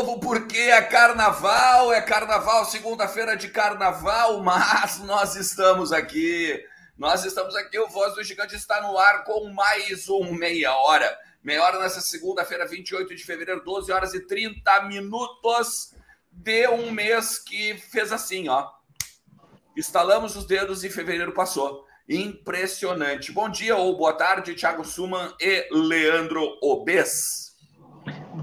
povo, porque é carnaval, é carnaval, segunda-feira de carnaval, mas nós estamos aqui, nós estamos aqui, o Voz do Gigante está no ar com mais um meia hora, meia hora nessa segunda-feira, 28 de fevereiro, 12 horas e 30 minutos de um mês que fez assim, ó, estalamos os dedos e fevereiro passou. Impressionante. Bom dia ou boa tarde, Thiago Suman e Leandro Obes.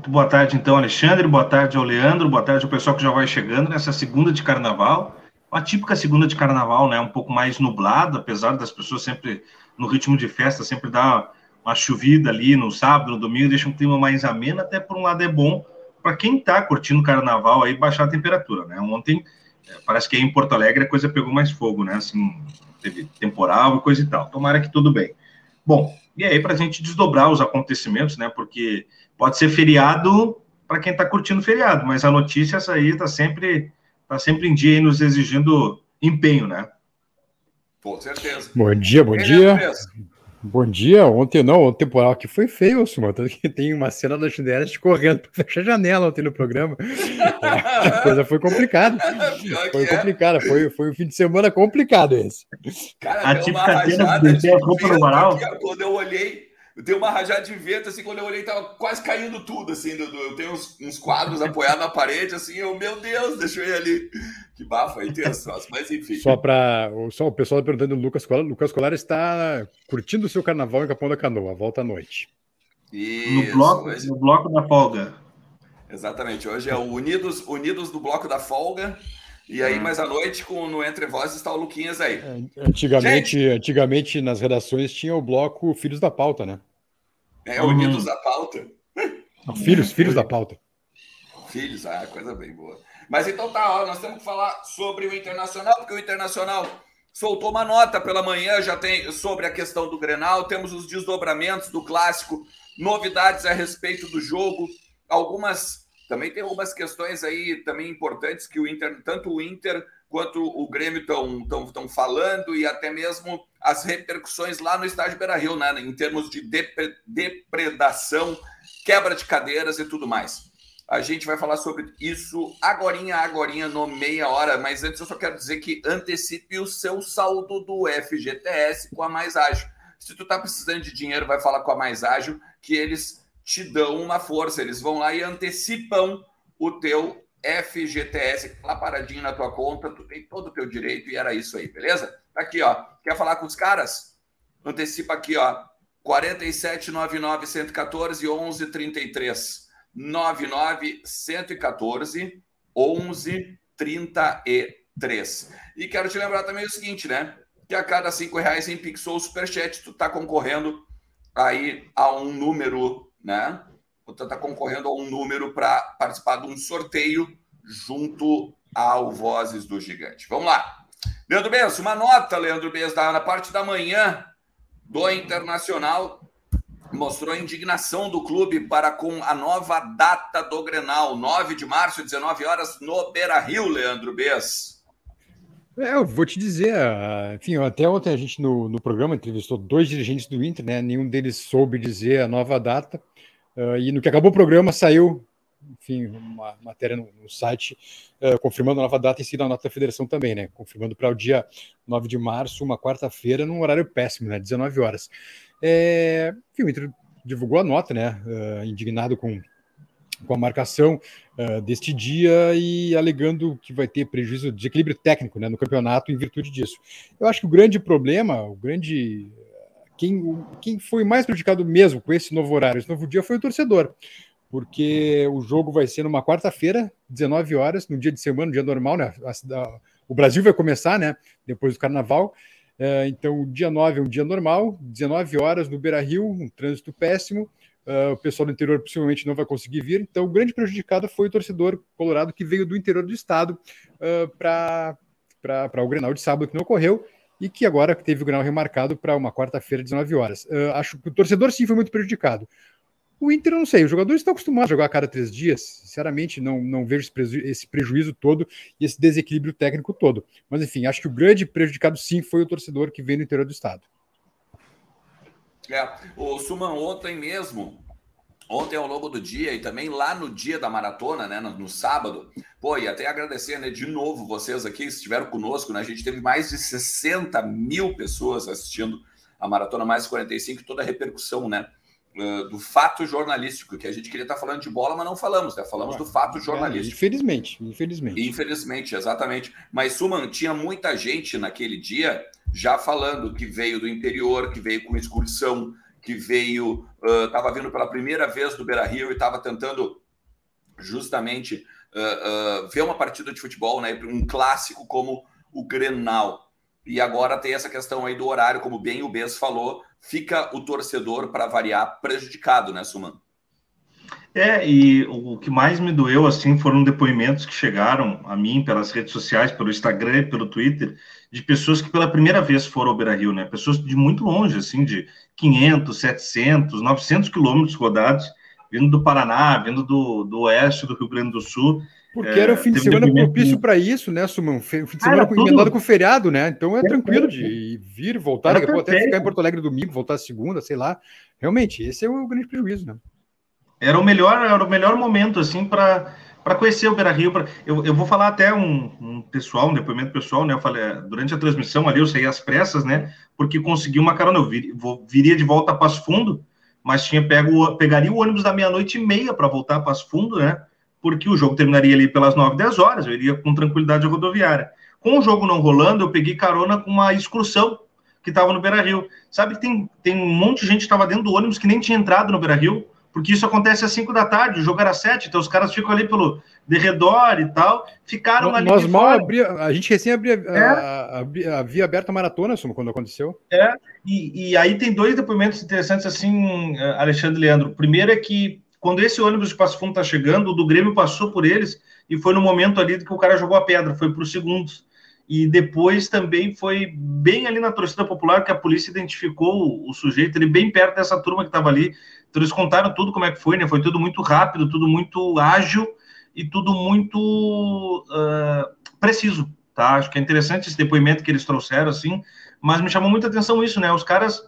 Boa tarde, então, Alexandre. Boa tarde ao Leandro. Boa tarde ao pessoal que já vai chegando nessa segunda de carnaval. Uma típica segunda de carnaval, né? Um pouco mais nublado, apesar das pessoas sempre no ritmo de festa, sempre dar uma chovida ali no sábado, no domingo, deixa um clima mais ameno. Até por um lado é bom para quem está curtindo o carnaval aí baixar a temperatura, né? Ontem é, parece que aí em Porto Alegre a coisa pegou mais fogo, né? Assim, teve temporal e coisa e tal. Tomara que tudo bem. Bom, e aí para a gente desdobrar os acontecimentos, né? Porque Pode ser feriado para quem está curtindo feriado, mas a notícia essa aí está sempre, tá sempre em dia e nos exigindo empenho, né? Com certeza. Bom dia, bom dia. Bom dia. Ontem não, o temporal aqui foi feio, Suma. Tem uma cena da Juliette correndo para fechar a janela ontem no programa. a coisa foi complicada. Foi é. complicada. Foi, foi um fim de semana complicado esse. Cara, a típica cena do Quando eu olhei eu tenho uma rajada de vento, assim, quando eu olhei, tava quase caindo tudo, assim, do, do eu tenho uns, uns, quadros apoiados na parede, assim, eu, meu Deus, deixa eu ir ali. Que bafo aí, tem as mas enfim. Só para só o pessoal tá perguntando, o Lucas Colar, Lucas Colar está curtindo o seu carnaval em Capão da Canoa, volta à noite. Isso, no, bloco, hoje... no bloco da folga. Exatamente, hoje é o Unidos, Unidos do Bloco da Folga, e aí, ah. mais à noite, com, no Entre Vozes, está o Luquinhas aí. É, antigamente, antigamente, nas redações, tinha o bloco Filhos da Pauta, né? É, Unidos da Pauta. filhos, filhos da pauta. Filhos, ah, coisa bem boa. Mas então tá, ó, nós temos que falar sobre o Internacional, porque o Internacional soltou uma nota pela manhã, já tem sobre a questão do Grenal, temos os desdobramentos do clássico, novidades a respeito do jogo, algumas também tem algumas questões aí também importantes que o Inter, tanto o Inter quanto o Grêmio estão falando e até mesmo as repercussões lá no estádio Beira-Rio, né, em termos de depredação, quebra de cadeiras e tudo mais. A gente vai falar sobre isso agorinha, agorinha, no meia hora, mas antes eu só quero dizer que antecipe o seu saldo do FGTS com a Mais Ágil. Se tu tá precisando de dinheiro, vai falar com a Mais Ágil, que eles te dão uma força, eles vão lá e antecipam o teu FGTS lá paradinho na tua conta, tu tem todo o teu direito e era isso aí, beleza? Tá aqui, ó. Quer falar com os caras? Antecipa aqui, ó. 47 99 114 11 33. 99 114 11 33. E quero te lembrar também o seguinte, né? Que a cada cinco reais em Pix ou Superchat, tu tá concorrendo aí a um número, né? Você está concorrendo a um número para participar de um sorteio junto ao Vozes do Gigante. Vamos lá. Leandro Bez, uma nota, Leandro Bez, na parte da manhã do Internacional mostrou a indignação do clube para com a nova data do Grenal, 9 de março, 19 horas, no Beira-Rio, Leandro Bez. É, eu vou te dizer, ah, enfim, até ontem a gente no, no programa entrevistou dois dirigentes do Inter, né? Nenhum deles soube dizer a nova data. Uh, e no que acabou o programa, saiu, enfim, uma matéria no, no site uh, confirmando a nova data e sido a nota da federação também, né? Confirmando para o dia 9 de março, uma quarta-feira, num horário péssimo, né? 19 horas. É, enfim, o Inter divulgou a nota, né? Uh, indignado com, com a marcação deste dia e alegando que vai ter prejuízo de equilíbrio técnico né, no campeonato em virtude disso. Eu acho que o grande problema, o grande quem, quem foi mais prejudicado mesmo com esse novo horário, esse novo dia, foi o torcedor. Porque o jogo vai ser numa quarta-feira, 19 horas, no dia de semana, no dia normal, né? A, o Brasil vai começar, né? Depois do carnaval. É, então, dia 9 é um dia normal, 19 horas no Beira Rio, um trânsito péssimo. Uh, o pessoal do interior possivelmente não vai conseguir vir. Então, o grande prejudicado foi o torcedor colorado que veio do interior do estado uh, para o Grenal de sábado, que não ocorreu e que agora teve o grau remarcado para uma quarta-feira, 19 horas. Uh, acho que o torcedor sim foi muito prejudicado. O Inter, não sei, os jogadores estão acostumados a jogar a cada três dias. Sinceramente, não, não vejo esse, preju esse prejuízo todo e esse desequilíbrio técnico todo. Mas, enfim, acho que o grande prejudicado sim foi o torcedor que veio no interior do estado. É, o Suman ontem mesmo, ontem ao longo do dia e também lá no dia da maratona, né, no, no, sábado. Pô, e até agradecer, né, de novo vocês aqui que estiveram conosco, né? A gente teve mais de 60 mil pessoas assistindo a Maratona Mais 45, toda a repercussão, né? do fato jornalístico, que a gente queria estar falando de bola, mas não falamos, né? Falamos do fato jornalístico. É, infelizmente, infelizmente. Infelizmente, exatamente. Mas, Suman, tinha muita gente naquele dia já falando que veio do interior, que veio com excursão, que veio, estava uh, vindo pela primeira vez do Beira Rio e estava tentando justamente uh, uh, ver uma partida de futebol, né? Um clássico como o Grenal. E agora tem essa questão aí do horário, como bem o Bess falou, fica o torcedor, para variar, prejudicado, né, Suman? É, e o que mais me doeu, assim, foram depoimentos que chegaram a mim pelas redes sociais, pelo Instagram, pelo Twitter, de pessoas que pela primeira vez foram ao Beira-Rio, né? Pessoas de muito longe, assim, de 500, 700, 900 quilômetros rodados, vindo do Paraná, vindo do, do oeste do Rio Grande do Sul, porque é, era o fim de semana propício para isso, né, Sumão? Fim de semana ah, emendado com o feriado, né? Então é tranquilo de vir e voltar, daqui a pouco até ficar em Porto Alegre domingo, voltar segunda, sei lá. Realmente, esse é o grande prejuízo, né? Era o melhor, era o melhor momento, assim, para para conhecer o Beira Rio. Pra... Eu, eu vou falar até um, um, pessoal, um depoimento pessoal, né? Eu falei, durante a transmissão ali, eu saí às pressas, né? Porque consegui uma carona. Eu vir, vou, viria de volta a Passo Fundo, mas tinha pego, pegaria o ônibus da meia-noite e meia para voltar a Passo Fundo, né? porque o jogo terminaria ali pelas 9, 10 horas, eu iria com tranquilidade rodoviária. Com o jogo não rolando, eu peguei carona com uma excursão que estava no Beira Rio. Sabe que tem, tem um monte de gente que estava dentro do ônibus que nem tinha entrado no Beira Rio, porque isso acontece às 5 da tarde, o jogo era às 7, então os caras ficam ali pelo derredor e tal, ficaram ali. Nós mal abria, a gente recém abria, é. a, a, a, via aberta maratona, quando aconteceu. É, e, e aí tem dois depoimentos interessantes, assim, Alexandre Leandro. Primeiro é que quando esse ônibus de Passo Fundo tá chegando, o do Grêmio passou por eles e foi no momento ali que o cara jogou a pedra, foi para os segundos. E depois também foi bem ali na torcida popular que a polícia identificou o, sujeito, ele bem perto dessa turma que estava ali. Então eles contaram tudo como é que foi, né? Foi tudo muito rápido, tudo muito ágil e tudo muito uh, preciso, tá? Acho que é interessante esse depoimento que eles trouxeram, assim, mas me chamou muita atenção isso, né? Os caras,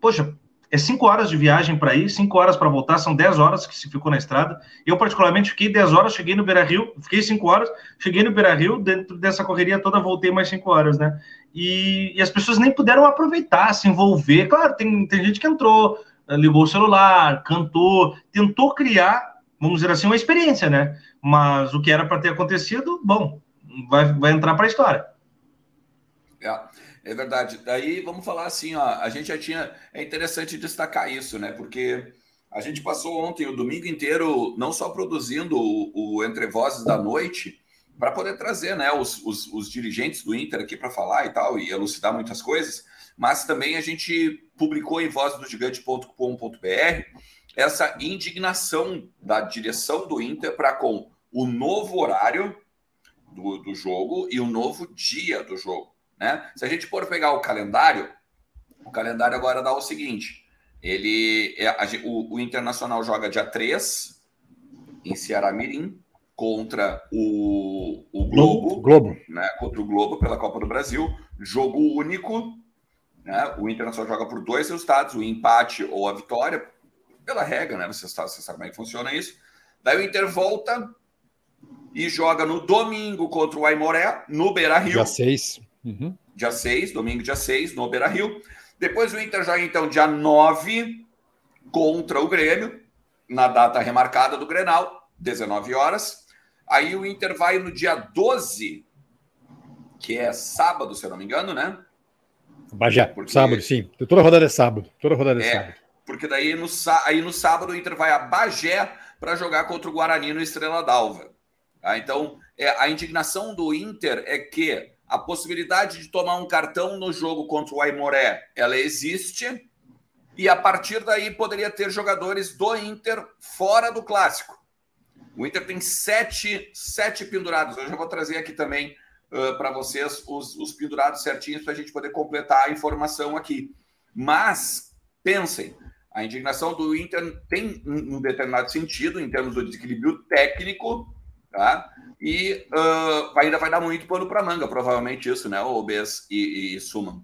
poxa, é cinco horas de viagem para ir, cinco horas para voltar, são dez horas que se ficou na estrada. Eu, particularmente, fiquei dez horas, cheguei no Beira Rio, fiquei cinco horas, cheguei no Beira Rio, dentro dessa correria toda, voltei mais cinco horas, né? E, e as pessoas nem puderam aproveitar, se envolver. Claro, tem, tem gente que entrou, ligou o celular, cantou, tentou criar, vamos dizer assim, uma experiência, né? Mas o que era para ter acontecido, bom, vai, vai entrar para a história. É. É verdade. Daí vamos falar assim, ó, a gente já tinha. É interessante destacar isso, né? Porque a gente passou ontem o domingo inteiro não só produzindo o, o Entre Vozes da Noite, para poder trazer né, os, os, os, dirigentes do Inter aqui para falar e tal, e elucidar muitas coisas, mas também a gente publicou em vozdogigante.com.br essa indignação da direção do Inter para com o novo horário do, do jogo e o novo dia do jogo. Né? Se a gente for pegar o calendário, o calendário agora dá o seguinte: ele é, a, o, o, Internacional joga dia 3 em Ceará Mirim contra o, o Globo, Globo. Né? Contra o Globo pela Copa do Brasil, jogo único. Né? O Internacional joga por dois resultados, o empate ou a vitória, pela regra, né? Você sabe, você sabe como é que funciona isso. Daí o Inter volta e joga no domingo contra o Aimoré, no Beira Rio. Dia 6. Uhum. Dia 6, domingo, dia 6, no Beira Rio. Depois o Inter joga, então, dia 9 contra o Grêmio, na data remarcada do Grenal, 19 horas. Aí o Inter vai no dia 12, que é sábado, se eu não me engano, né? Bagé, porque... sábado, sim. Toda rodada é sábado. Toda rodada é, é sábado. Porque daí no, aí no sábado o Inter vai a Bagé para jogar contra o Guarani no Estrela d'Alva. Ah, então, é, a indignação do Inter é que a possibilidade de tomar um cartão no jogo contra o Aimoré, ela existe. E a partir daí poderia ter jogadores do Inter fora do clássico. O Inter tem sete, sete pendurados. Eu já vou trazer aqui também para vocês os, os pendurados certinhos para a gente poder completar a informação aqui. Mas pensem, a indignação do Inter tem um determinado sentido em termos do desequilíbrio técnico, tá? E uh, ainda vai dar muito pano para manga, provavelmente isso, né, o Bes e, e Suman.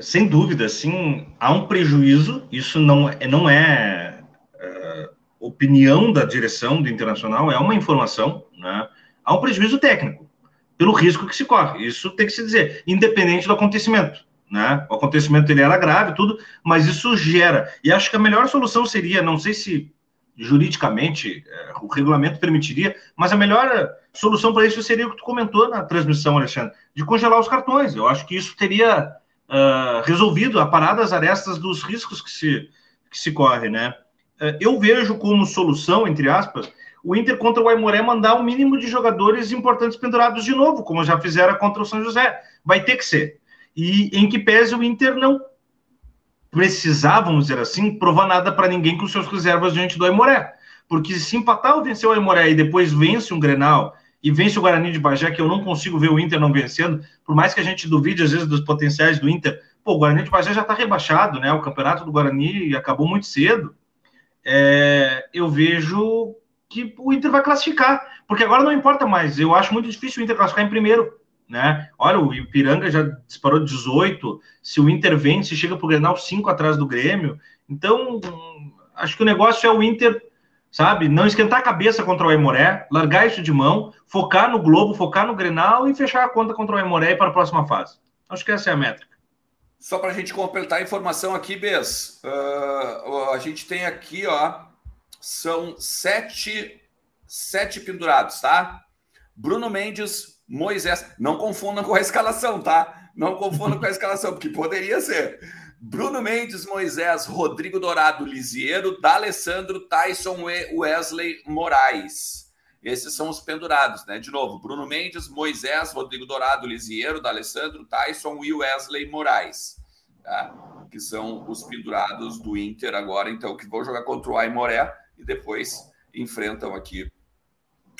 sem dúvida, sim, há um prejuízo, isso não, é, não é uh, opinião da direção do Internacional, é uma informação, né? Há um prejuízo técnico, pelo risco que se corre, isso tem que se dizer, independente do acontecimento. Né? O acontecimento ele era grave, tudo, mas isso gera. E acho que a melhor solução seria, não sei se juridicamente é, o regulamento permitiria, mas a melhor solução para isso seria o que tu comentou na transmissão, Alexandre, de congelar os cartões. Eu acho que isso teria uh, resolvido a parada das arestas dos riscos que se, que se corre, né? Uh, eu vejo como solução, entre aspas, o Inter contra o Aimoré mandar o um mínimo de jogadores importantes pendurados de novo, como já fizeram contra o São José. Vai ter que ser. E em que pese o Inter não precisar, vamos dizer assim, provar nada para ninguém com seus reservas diante do Aimoré. Porque se empatar ou vencer o Aimoré e depois vence um Grenal e vence o Guarani de Bagé, que eu não consigo ver o Inter não vencendo, por mais que a gente duvide às vezes dos potenciais do Inter, pô, o Guarani de Bagé já está rebaixado, né? O campeonato do Guarani acabou muito cedo. É, eu vejo que o Inter vai classificar, porque agora não importa mais. Eu acho muito difícil o Inter classificar em primeiro né? Olha, o Ipiranga já disparou 18, se o Inter vence, chega para o Grenal 5 atrás do Grêmio. Então, acho que o negócio é o Inter, sabe, não esquentar a cabeça contra o Aimoré, largar isso de mão, focar no Globo, focar no Grenal e fechar a conta contra o Aimoré para a próxima fase. Acho que essa é a métrica. Só para a gente completar a informação aqui, Bess, uh, a gente tem aqui, ó, são sete, sete pendurados, tá? Bruno Mendes, Moisés. Não confundam com a escalação, tá? Não confundam com a escalação, porque poderia ser. Bruno Mendes, Moisés, Rodrigo Dourado, Lisiero, D'Alessandro, Tyson e Wesley Moraes. Esses são os pendurados, né? De novo, Bruno Mendes, Moisés, Rodrigo Dourado, Lisiero, D'Alessandro, Tyson e Wesley Moraes. Tá? Que são os pendurados do Inter agora, então, que vão jogar contra o Aimoré e depois enfrentam aqui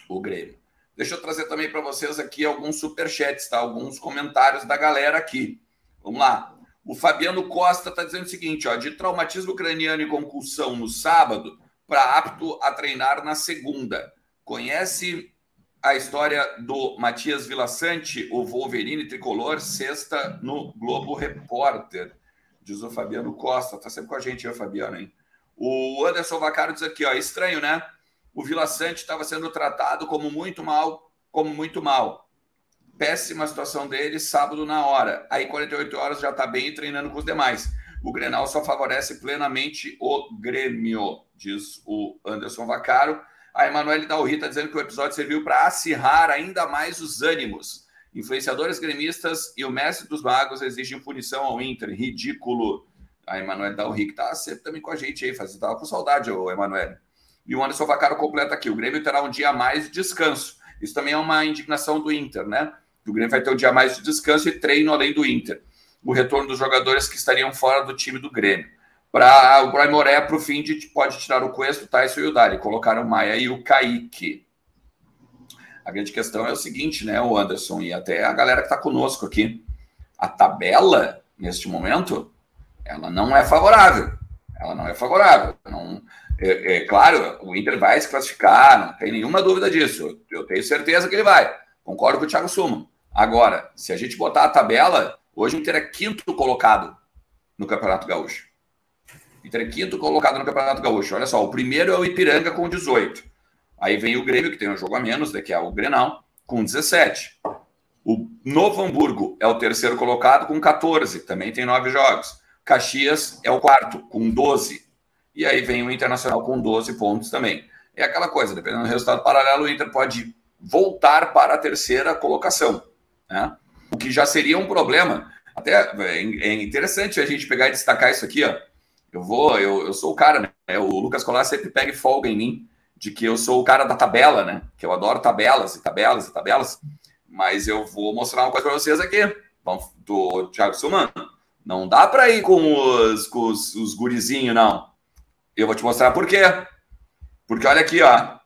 o Grêmio. Deixa eu trazer também para vocês aqui alguns superchats, tá? Alguns comentários da galera aqui. Vamos lá. O Fabiano Costa está dizendo o seguinte: ó, de traumatismo craniano e concussão no sábado para apto a treinar na segunda. Conhece a história do Matias Vilaçante, o Wolverine tricolor, sexta no Globo Repórter. Diz o Fabiano Costa, tá sempre com a gente, aí, Fabiano, hein? O Anderson Vacaro diz aqui, ó, estranho, né? o Vila Sante estava sendo tratado como muito mal, como muito mal. Péssima situação dele, sábado na hora. Aí 48 horas já está bem treinando com os demais. O Grenal só favorece plenamente o Grêmio, diz o Anderson Vacaro. A Emanuele Dalri está dizendo que o episódio serviu para acirrar ainda mais os ânimos. Influenciadores gremistas e o mestre dos magos exigem punição ao Inter. Ridículo. A Emanuele Dalri que está sempre também com a gente aí, estava com saudade, o Emanuele. E o Anderson Vacaro completa aqui: o Grêmio terá um dia a mais de descanso. Isso também é uma indignação do Inter, né? O Grêmio vai ter um dia a mais de descanso e treino além do Inter. O retorno dos jogadores que estariam fora do time do Grêmio. Para o Brian Moré, para o fim, de, pode tirar o Cuesta, o Tyson e o Dali. Colocaram o Maia e o Kaique. A grande questão é o seguinte, né, o Anderson, e até a galera que está conosco aqui. A tabela, neste momento, ela não é favorável. Ela não é favorável. Não, é, é, claro, o Inter vai se classificar, não tem nenhuma dúvida disso. Eu tenho certeza que ele vai. Concordo com o Thiago Suma. Agora, se a gente botar a tabela, hoje o Inter é quinto colocado no Campeonato Gaúcho. O Inter é quinto colocado no Campeonato Gaúcho. Olha só, o primeiro é o Ipiranga com 18. Aí vem o Grêmio, que tem um jogo a menos, que é o Grenal, com 17. O Novo Hamburgo é o terceiro colocado com 14, também tem nove jogos. Caxias é o quarto, com 12. E aí vem o Internacional com 12 pontos também. É aquela coisa, dependendo do resultado paralelo, o Inter pode voltar para a terceira colocação. Né? O que já seria um problema. Até é interessante a gente pegar e destacar isso aqui. Ó. Eu vou, eu, eu sou o cara, né? O Lucas Colar sempre pega e folga em mim de que eu sou o cara da tabela, né? Que eu adoro tabelas e tabelas e tabelas. Mas eu vou mostrar uma coisa para vocês aqui. Do Thiago Suman. Não dá para ir com os, com os, os gurizinhos, não. Eu vou te mostrar por quê. Porque olha aqui, ó.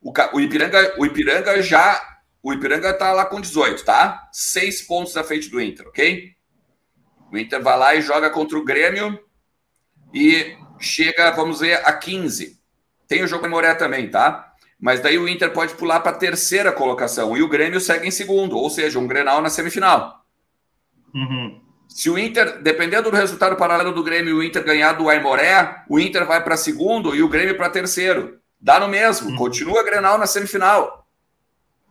O, o Ipiranga, o Ipiranga já. O Ipiranga tá lá com 18, tá? Seis pontos à frente do Inter, ok? O Inter vai lá e joga contra o Grêmio e chega, vamos ver, a 15. Tem o jogo memorial também, tá? Mas daí o Inter pode pular para a terceira colocação e o Grêmio segue em segundo, ou seja, um Grenal na semifinal. Uhum. Se o Inter, dependendo do resultado paralelo do Grêmio, o Inter ganhar do Aimoré, o Inter vai para segundo e o Grêmio para terceiro. Dá no mesmo, uhum. continua Grenal na semifinal.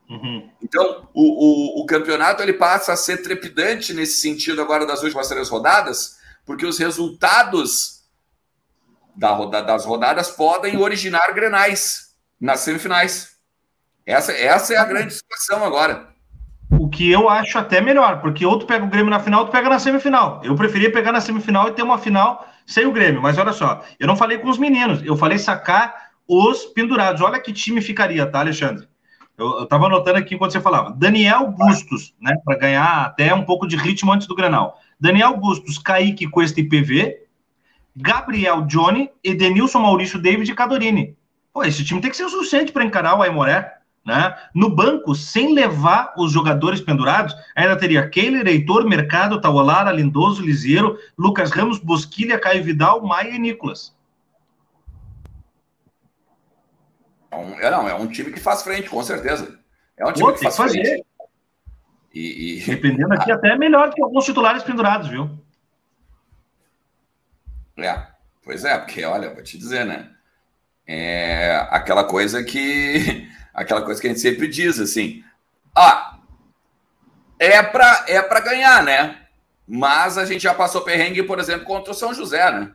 Uhum. Então, o, o, o, campeonato ele passa a ser trepidante nesse sentido agora das últimas três rodadas, porque os resultados da das rodadas podem originar grenais nas semifinais. Essa, essa é a grande situação agora. O que eu acho até melhor, porque ou tu pega o Grêmio na final, tu pega na semifinal. Eu preferia pegar na semifinal e ter uma final sem o Grêmio. Mas olha só, eu não falei com os meninos, eu falei sacar os pendurados. Olha que time ficaria, tá, Alexandre? Eu, eu tava anotando aqui enquanto você falava. Daniel Bustos, né, para ganhar até um pouco de ritmo antes do Grenal. Daniel Bustos, Kaique, Cuesta e PV. Gabriel Johnny, Edenilson Maurício David e Cadorini. Pô, esse time tem que ser o suficiente para encarar o Aimoré. Né? No banco, sem levar os jogadores pendurados, ainda teria Keiler, Heitor, Mercado, Tauolara, Lindoso, Liseiro, Lucas Ramos, Bosquilha, Caio Vidal, Maia e Nicolas. É um, é, não, é um time que faz frente, com certeza. É um time Pô, que faz fazer. frente. E, e... Dependendo aqui, até é melhor que alguns titulares pendurados, viu? É, pois é, porque olha, vou te dizer, né? É aquela coisa que aquela coisa que a gente sempre diz assim, ah, é para é para ganhar, né? Mas a gente já passou perrengue, por exemplo, contra o São José, né?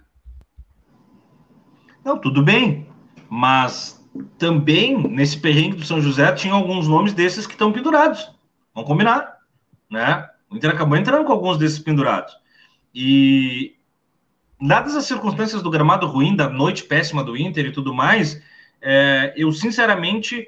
Não, tudo bem, mas também nesse perrengue do São José tinha alguns nomes desses que estão pendurados. Vamos combinar, né? O Inter acabou entrando com alguns desses pendurados. E dadas as circunstâncias do gramado ruim, da noite péssima do Inter e tudo mais, é, eu sinceramente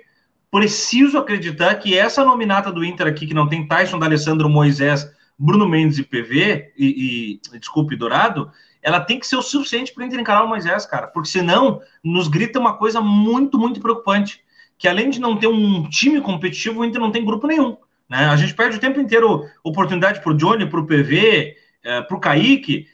preciso acreditar que essa nominata do Inter aqui, que não tem Tyson, D'Alessandro, Moisés, Bruno Mendes e PV, e, e desculpe, Dourado, ela tem que ser o suficiente para o Inter encarar o Moisés, cara, porque senão nos grita uma coisa muito, muito preocupante, que além de não ter um time competitivo, o Inter não tem grupo nenhum. Né? A gente perde o tempo inteiro oportunidade para o Johnny, para o PV, é, para o Kaique.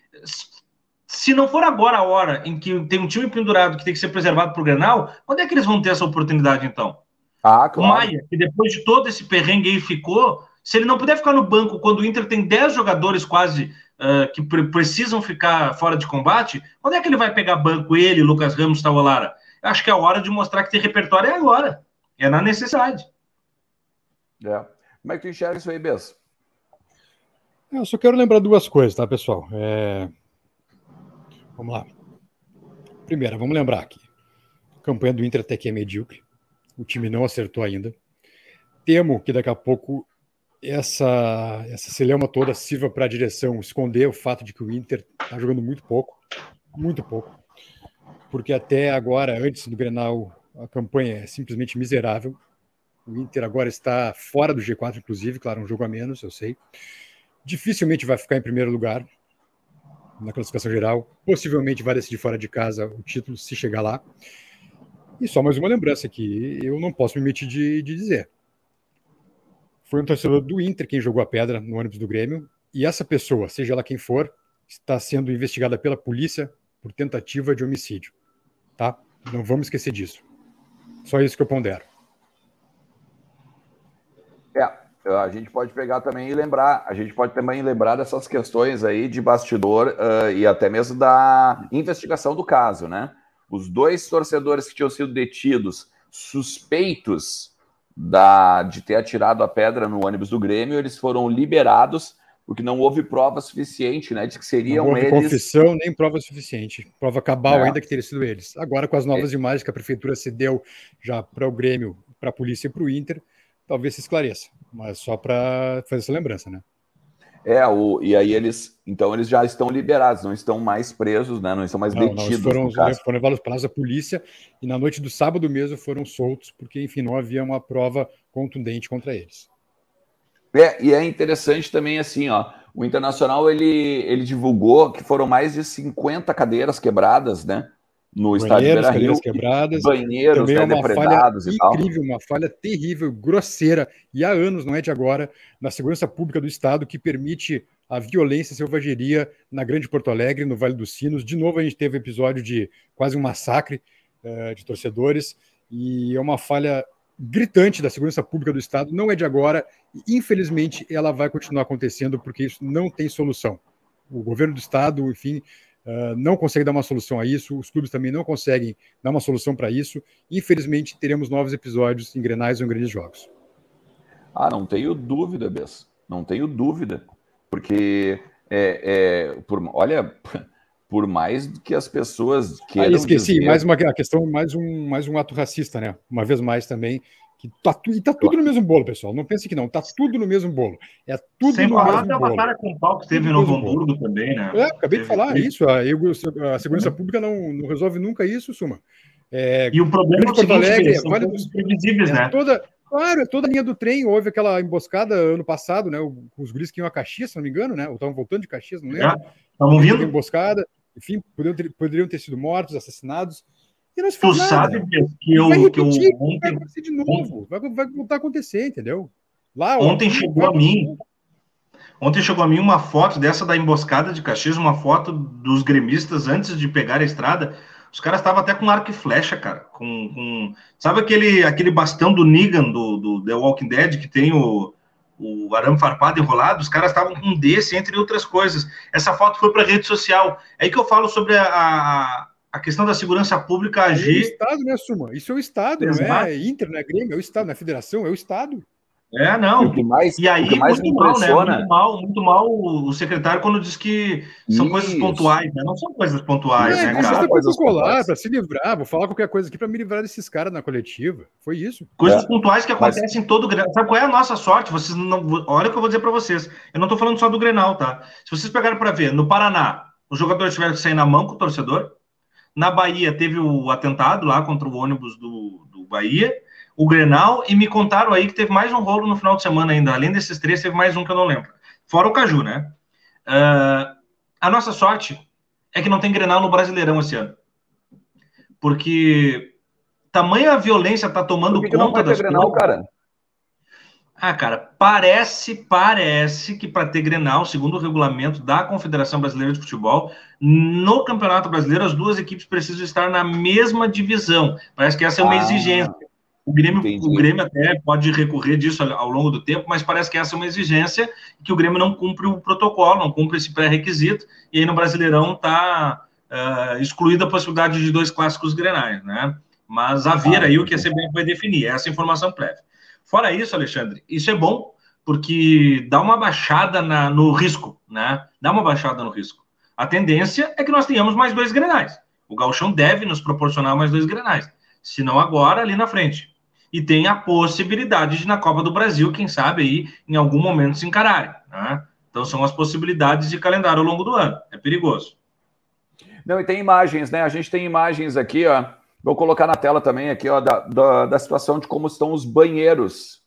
Se não for agora a hora em que tem um time pendurado que tem que ser preservado para o Grenal, quando é que eles vão ter essa oportunidade então? Ah, claro. O Maia, que depois de todo esse perrengue aí ficou, se ele não puder ficar no banco quando o Inter tem 10 jogadores quase uh, que pre precisam ficar fora de combate, quando é que ele vai pegar banco, ele, Lucas Ramos, Tavolara? Acho que é a hora de mostrar que tem repertório é agora. É na necessidade. É. Como é que tu enxerga isso aí, Bess? Eu só quero lembrar duas coisas, tá, pessoal? É... Vamos lá. Primeiro, vamos lembrar aqui. A campanha do Inter até que é medíocre. O time não acertou ainda. Temo que daqui a pouco essa, essa celeuma toda sirva para a direção esconder o fato de que o Inter está jogando muito pouco, muito pouco, porque até agora, antes do Grenal, a campanha é simplesmente miserável. O Inter agora está fora do G4, inclusive, claro, um jogo a menos, eu sei. Dificilmente vai ficar em primeiro lugar na classificação geral. Possivelmente vai decidir fora de casa o título se chegar lá. E só mais uma lembrança que eu não posso me omitir de, de dizer. Foi um torcedor do Inter quem jogou a pedra no ônibus do Grêmio, e essa pessoa, seja ela quem for, está sendo investigada pela polícia por tentativa de homicídio. Tá? Não vamos esquecer disso. Só isso que eu pondero. É, a gente pode pegar também e lembrar, a gente pode também lembrar dessas questões aí de bastidor uh, e até mesmo da investigação do caso, né? Os dois torcedores que tinham sido detidos, suspeitos da, de ter atirado a pedra no ônibus do Grêmio, eles foram liberados porque não houve prova suficiente, né? De que seriam não houve eles. confissão nem prova suficiente. Prova cabal é. ainda que teria sido eles. Agora, com as novas é. imagens que a prefeitura cedeu já para o Grêmio, para a polícia e para o Inter, talvez se esclareça. Mas só para fazer essa lembrança, né? É, o, e aí eles, então eles já estão liberados, não estão mais presos, né? Não estão mais não, detidos. Não, foram, foram levados para a polícia e na noite do sábado mesmo foram soltos, porque, enfim, não havia uma prova contundente contra eles. É, e é interessante também, assim, ó, o Internacional, ele, ele divulgou que foram mais de 50 cadeiras quebradas, né? No estádio Beira Rio, quebradas, banheiros também né, uma falha e tal. incrível, uma falha terrível, grosseira, e há anos, não é de agora, na segurança pública do estado que permite a violência e selvageria na Grande Porto Alegre, no Vale dos Sinos. De novo, a gente teve episódio de quase um massacre uh, de torcedores, e é uma falha gritante da segurança pública do estado, não é de agora, e infelizmente ela vai continuar acontecendo porque isso não tem solução. o governo do estado, enfim, uh, não consegue dar uma solução a isso, os clubes também não conseguem dar uma solução para isso. Infelizmente, teremos novos episódios em Grenais ou em grandes jogos. Ah, não tenho dúvida, Bess. Não tenho dúvida. Porque, é, é, por, olha, por mais que as pessoas queiram. Ah, esqueci, dizer... mais uma questão, mais um, mais um ato racista, né? Uma vez mais também. Que tá, e tá tudo no mesmo bolo, pessoal. Não pense que não, tá tudo no mesmo bolo. É tudo Sem no mesmo bolo. uma cara com pau que teve no Novo Hamburgo também, né? É, acabei teve... de falar isso. A, a segurança pública não, não resolve nunca isso, Suma. É, e o problema é o seguinte, Alegre, são vale dos, previsíveis, é né? Toda, claro, é toda a linha do trem. Houve aquela emboscada ano passado, né? Os guris que iam a Caxias, se não me engano, né? Ou estavam voltando de Caxias, não lembro. Estavam vindo? Emboscada enfim, poderiam ter, poderiam ter sido mortos, assassinados. E tu sabe que eu, vai repetir, que eu ontem, vai acontecer de novo, vai, vai voltar a acontecer, entendeu? Lá, ontem chegou a mim, ontem chegou a mim uma foto dessa da emboscada de Caxias, uma foto dos gremistas antes de pegar a estrada. Os caras estavam até com arco e flecha, cara. Com, com, sabe aquele, aquele bastão do Negan do, do The Walking Dead que tem o, o arame farpado enrolado, os caras estavam com um desse, entre outras coisas. Essa foto foi para a rede social. É aí que eu falo sobre a, a, a questão da segurança pública agir. É o Estado, né, Suma? Isso é o Estado, Exato. não é Inter, não é Grêmio, é o Estado, não é Federação, é o Estado. É, não. O que mais, e aí, mais muito mal, né? Muito mal, muito mal o secretário quando diz que são Isso. coisas pontuais, né? Não são coisas pontuais, é, né, cara? Coisas protocolar, para se livrar, vou falar qualquer coisa aqui para me livrar desses caras na coletiva. Foi isso. Coisas é. pontuais que acontecem Mas... em todo o Grenal. Sabe qual é a nossa sorte? Vocês não... Olha o que eu vou dizer para vocês. Eu não tô falando só do Grenal, tá? Se vocês pegarem para ver, no Paraná, os jogadores tiveram que sair na mão com o torcedor. Na Bahia, teve o atentado lá contra o ônibus do, do Bahia o Grenal e me contaram aí que teve mais um rolo no final de semana ainda. Além desses três, teve mais um que eu não lembro. Fora o Caju, né? Uh, a nossa sorte é que não tem Grenal no Brasileirão esse ano. Porque tamanha violência tá tomando Por que conta que não vai das ter Grenal, cara? Ah, cara, parece, parece que para ter Grenal, segundo o regulamento da Confederação Brasileira de Futebol, no Campeonato Brasileiro as duas equipes precisam estar na mesma divisão. Parece que essa é uma ah. exigência. O Grêmio, o Grêmio até pode recorrer disso ao longo do tempo, mas parece que essa é uma exigência que o Grêmio não cumpre o protocolo, não cumpre esse pré-requisito, e aí no Brasileirão está uh, ah, excluída a possibilidade de dois clássicos grenais, né? Mas a ver aí o que a CBF vai definir, essa informação prévia. Fora isso, Alexandre, isso é bom, porque dá uma baixada na, no risco, né? Dá uma baixada no risco. A tendência é que nós tenhamos mais dois grenais. O Galchão deve nos proporcionar mais dois grenais. Se não agora, ali na frente e tem a possibilidade de, na Copa do Brasil, quem sabe aí, em algum momento se encararem. Né? Então, são as possibilidades de calendário ao longo do ano. É perigoso. Não, e tem imagens, né? A gente tem imagens aqui, ó. Vou colocar na tela também aqui, ó, da, da, da situação de como estão os banheiros,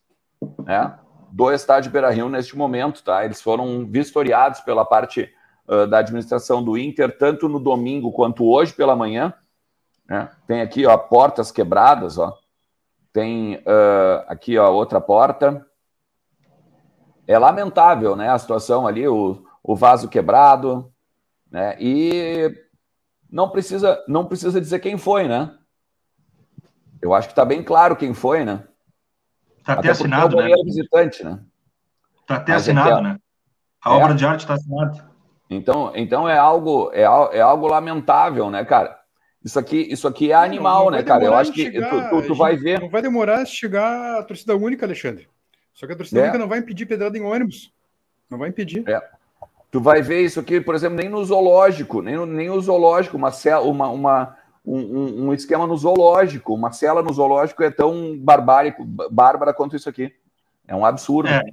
né? Do estádio Beira Rio neste momento, tá? Eles foram vistoriados pela parte uh, da administração do Inter, tanto no domingo quanto hoje pela manhã. Né? Tem aqui, ó, portas quebradas, ó. Tem uh, aqui ó, outra porta. É lamentável né, a situação ali, o, o vaso quebrado. Né, e não precisa, não precisa dizer quem foi, né? Eu acho que está bem claro quem foi, né? Está até, até assinado, é né? visitante, né? Está até Mas assinado, é, né? A é, obra de arte está assinada. Então, então é algo é, é algo lamentável, né, cara? Isso aqui, isso aqui é animal, não, não né, cara? Eu acho que chegar, tu, tu, tu vai ver. Não vai demorar a chegar a torcida única, Alexandre. Só que a torcida é. única não vai impedir pedrada em ônibus. Não vai impedir. É. Tu vai ver isso aqui, por exemplo, nem no zoológico, nem no, nem no zoológico, uma, uma, uma um, um, esquema no zoológico, uma cela no zoológico é tão barbárico, bárbara quanto isso aqui. É um absurdo. É.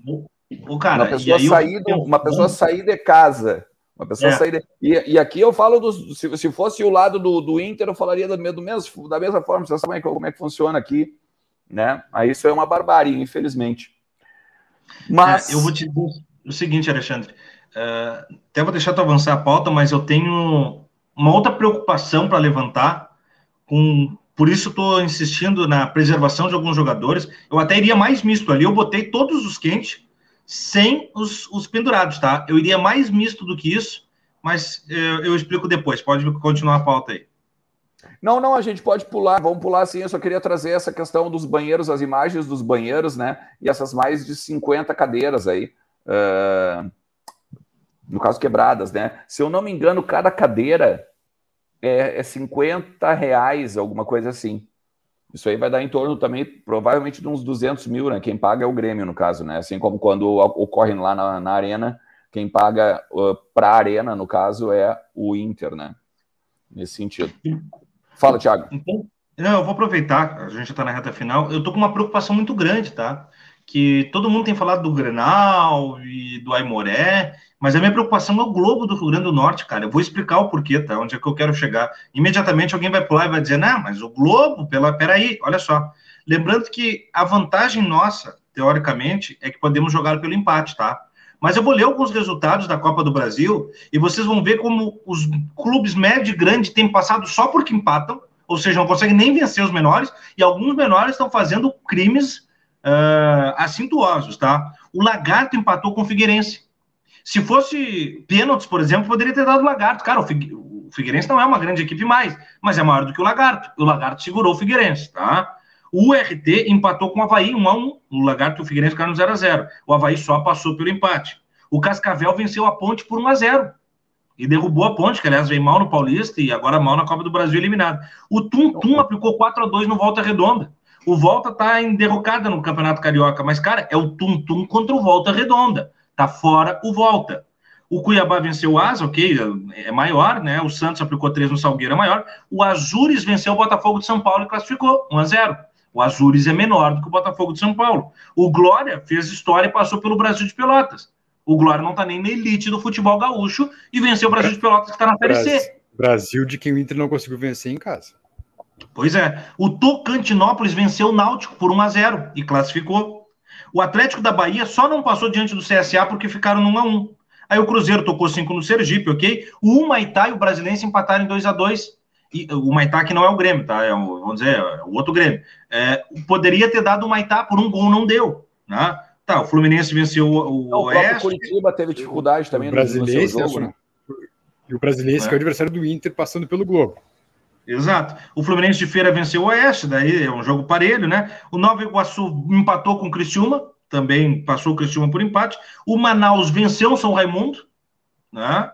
O cara, uma pessoa, sair, eu... uma pessoa sair de casa uma pessoa é. sair. E, e aqui eu falo dos. Se, se fosse o lado do, do Inter, eu falaria do, do mesmo, da mesma forma. Você sabe como é que funciona aqui. Né? Aí isso é uma barbárie, infelizmente. Mas. É, eu vou te dizer o seguinte, Alexandre. Uh, até vou deixar tu avançar a pauta, mas eu tenho uma outra preocupação para levantar. Com, por isso estou insistindo na preservação de alguns jogadores. Eu até iria mais misto ali. Eu botei todos os quentes sem os, os pendurados, tá? Eu iria mais misto do que isso, mas eu, eu explico depois. Pode continuar a pauta aí. Não, não, a gente pode pular, vamos pular sim. Eu só queria trazer essa questão dos banheiros, as imagens dos banheiros, né? E essas mais de 50 cadeiras aí. Uh, no caso quebradas, né? Se eu não me engano, cada cadeira é, é 50 reais, alguma coisa assim. Isso aí vai dar em torno também, provavelmente, de uns 200 mil, né? Quem paga é o Grêmio, no caso, né? Assim como quando ocorre lá na, na arena, quem paga uh, para a arena, no caso, é o Inter, né? Nesse sentido. Fala, Thiago. Então, não, eu vou aproveitar, a gente já está na reta final. Eu tô com uma preocupação muito grande, tá? Que todo mundo tem falado do Grenal e do Aimoré, mas a minha preocupação é o Globo do Rio Grande do Norte, cara. Eu vou explicar o porquê, tá? Onde é que eu quero chegar. Imediatamente alguém vai pular e vai dizer, não, mas o Globo, pela... peraí, olha só. Lembrando que a vantagem nossa, teoricamente, é que podemos jogar pelo empate, tá? Mas eu vou ler alguns resultados da Copa do Brasil e vocês vão ver como os clubes médio e grande têm passado só porque empatam ou seja, não conseguem nem vencer os menores, e alguns menores estão fazendo crimes uh, acintuosos, tá? O Lagarto empatou com o Figueirense. Se fosse pênaltis, por exemplo, poderia ter dado o Lagarto. Cara, o, Figueirense não é uma grande equipe mais, mas é maior do que o Lagarto. O Lagarto segurou o Figueirense, tá? O RT empatou com o Havaí 1 a 1 O Lagarto e o Figueirense ficaram 0 a 0 O Havaí só passou pelo empate. O Cascavel venceu a Ponte por 1 a 0 e derrubou a ponte, que aliás veio mal no Paulista e agora mal na Copa do Brasil eliminado. O Tum Tum aplicou 4 a 2 no Volta Redonda. O Volta tá em derrocada no Campeonato Carioca, mas cara, é o Tum Tum contra o Volta Redonda. Tá fora o Volta. O Cuiabá venceu o Asa, ok, é maior, né? O Santos aplicou 3 no Salgueiro, é maior. O Azures venceu o Botafogo de São Paulo e classificou 1 a 0. O Azures é menor do que o Botafogo de São Paulo. O Glória fez história e passou pelo Brasil de Pelotas. O Glória não está nem na elite do futebol gaúcho e venceu o Brasil de Pelotas, que está na Série C. Brasil de quem o Inter não conseguiu vencer em casa. Pois é. O Tocantinópolis venceu o Náutico por 1 a 0 e classificou. O Atlético da Bahia só não passou diante do CSA porque ficaram no 1 a 1 Aí o Cruzeiro tocou 5 no Sergipe, ok? O Humaitá e o Brasilense empataram em 2 a 2 e, o Humaitá que não é o Grêmio, tá? É o, vamos dizer, é o outro Grêmio. É, poderia ter dado o Humaitá por um gol, não deu, né? Tá, o Fluminense venceu o, o Oeste. O Curitiba teve dificuldade também o brasileiro, no jogo, né? E o brasileiro, é. que é o adversário do Inter, passando pelo Globo. Exato. O Fluminense de Feira venceu o Oeste, daí é um jogo parelho, né? O Nova Iguaçu empatou com o Criciúma, também passou o Criciúma por empate. O Manaus venceu o São Raimundo, né?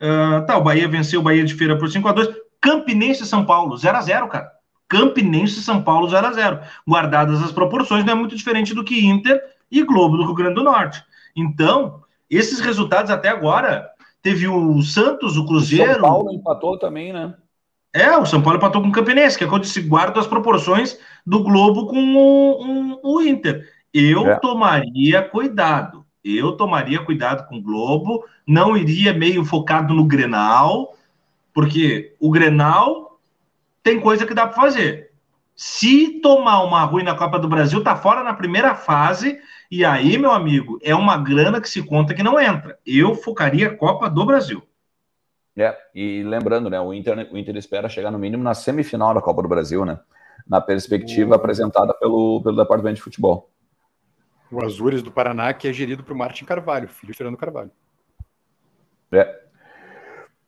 Uh, tá, o Bahia venceu o Bahia de Feira por 5 a 2 Campinense e São Paulo, 0 a 0 cara. Campinense e São Paulo 0 a 0 Guardadas as proporções, não é muito diferente do que Inter e Globo do Rio Grande do Norte. Então, esses resultados até agora, teve o Santos, o Cruzeiro. O São Paulo empatou também, né? É, o São Paulo empatou com o Campinense, que é quando se guarda as proporções do Globo com o, um, o Inter. Eu é. tomaria cuidado. Eu tomaria cuidado com o Globo, não iria meio focado no Grenal, porque o Grenal tem coisa que dá para fazer. Se tomar uma ruim na Copa do Brasil, tá fora na primeira fase e aí, meu amigo, é uma grana que se conta que não entra. Eu focaria a Copa do Brasil. É, e lembrando, né, o Inter, o Inter espera chegar no mínimo na semifinal da Copa do Brasil, né? Na perspectiva apresentada pelo, pelo Departamento de Futebol. O Azures do Paraná, que é gerido por Martin Carvalho, filho de Fernando Carvalho. É.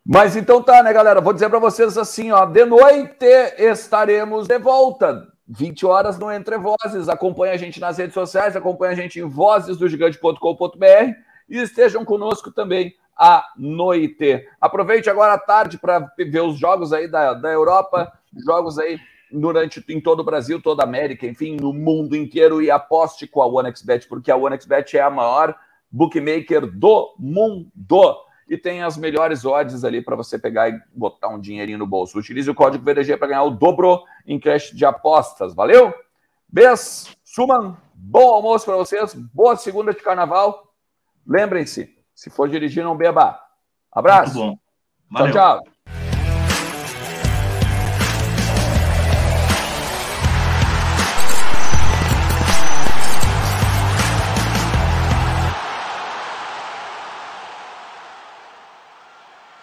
Mas então tá, né, galera? Vou dizer para vocês assim, ó, de noite estaremos de volta 20 horas no Entre Vozes. Acompanhe a gente nas redes sociais, acompanhe a gente em vozesdogigante.com.br e estejam conosco também à noite. Aproveite agora à tarde para ver os jogos aí da, da Europa, jogos aí durante em todo o Brasil, toda a América, enfim, no mundo inteiro e aposte com a OneXBet, porque a OneXBet é a maior bookmaker do mundo e tem as melhores odds ali para você pegar e botar um dinheirinho no bolso. Utilize o código VDG para ganhar o dobro em cash de apostas. Valeu? Bes, Suman, bom almoço para vocês, boa segunda de carnaval. Lembrem-se, se for dirigir, não beba. Abraço. Tchau, tchau.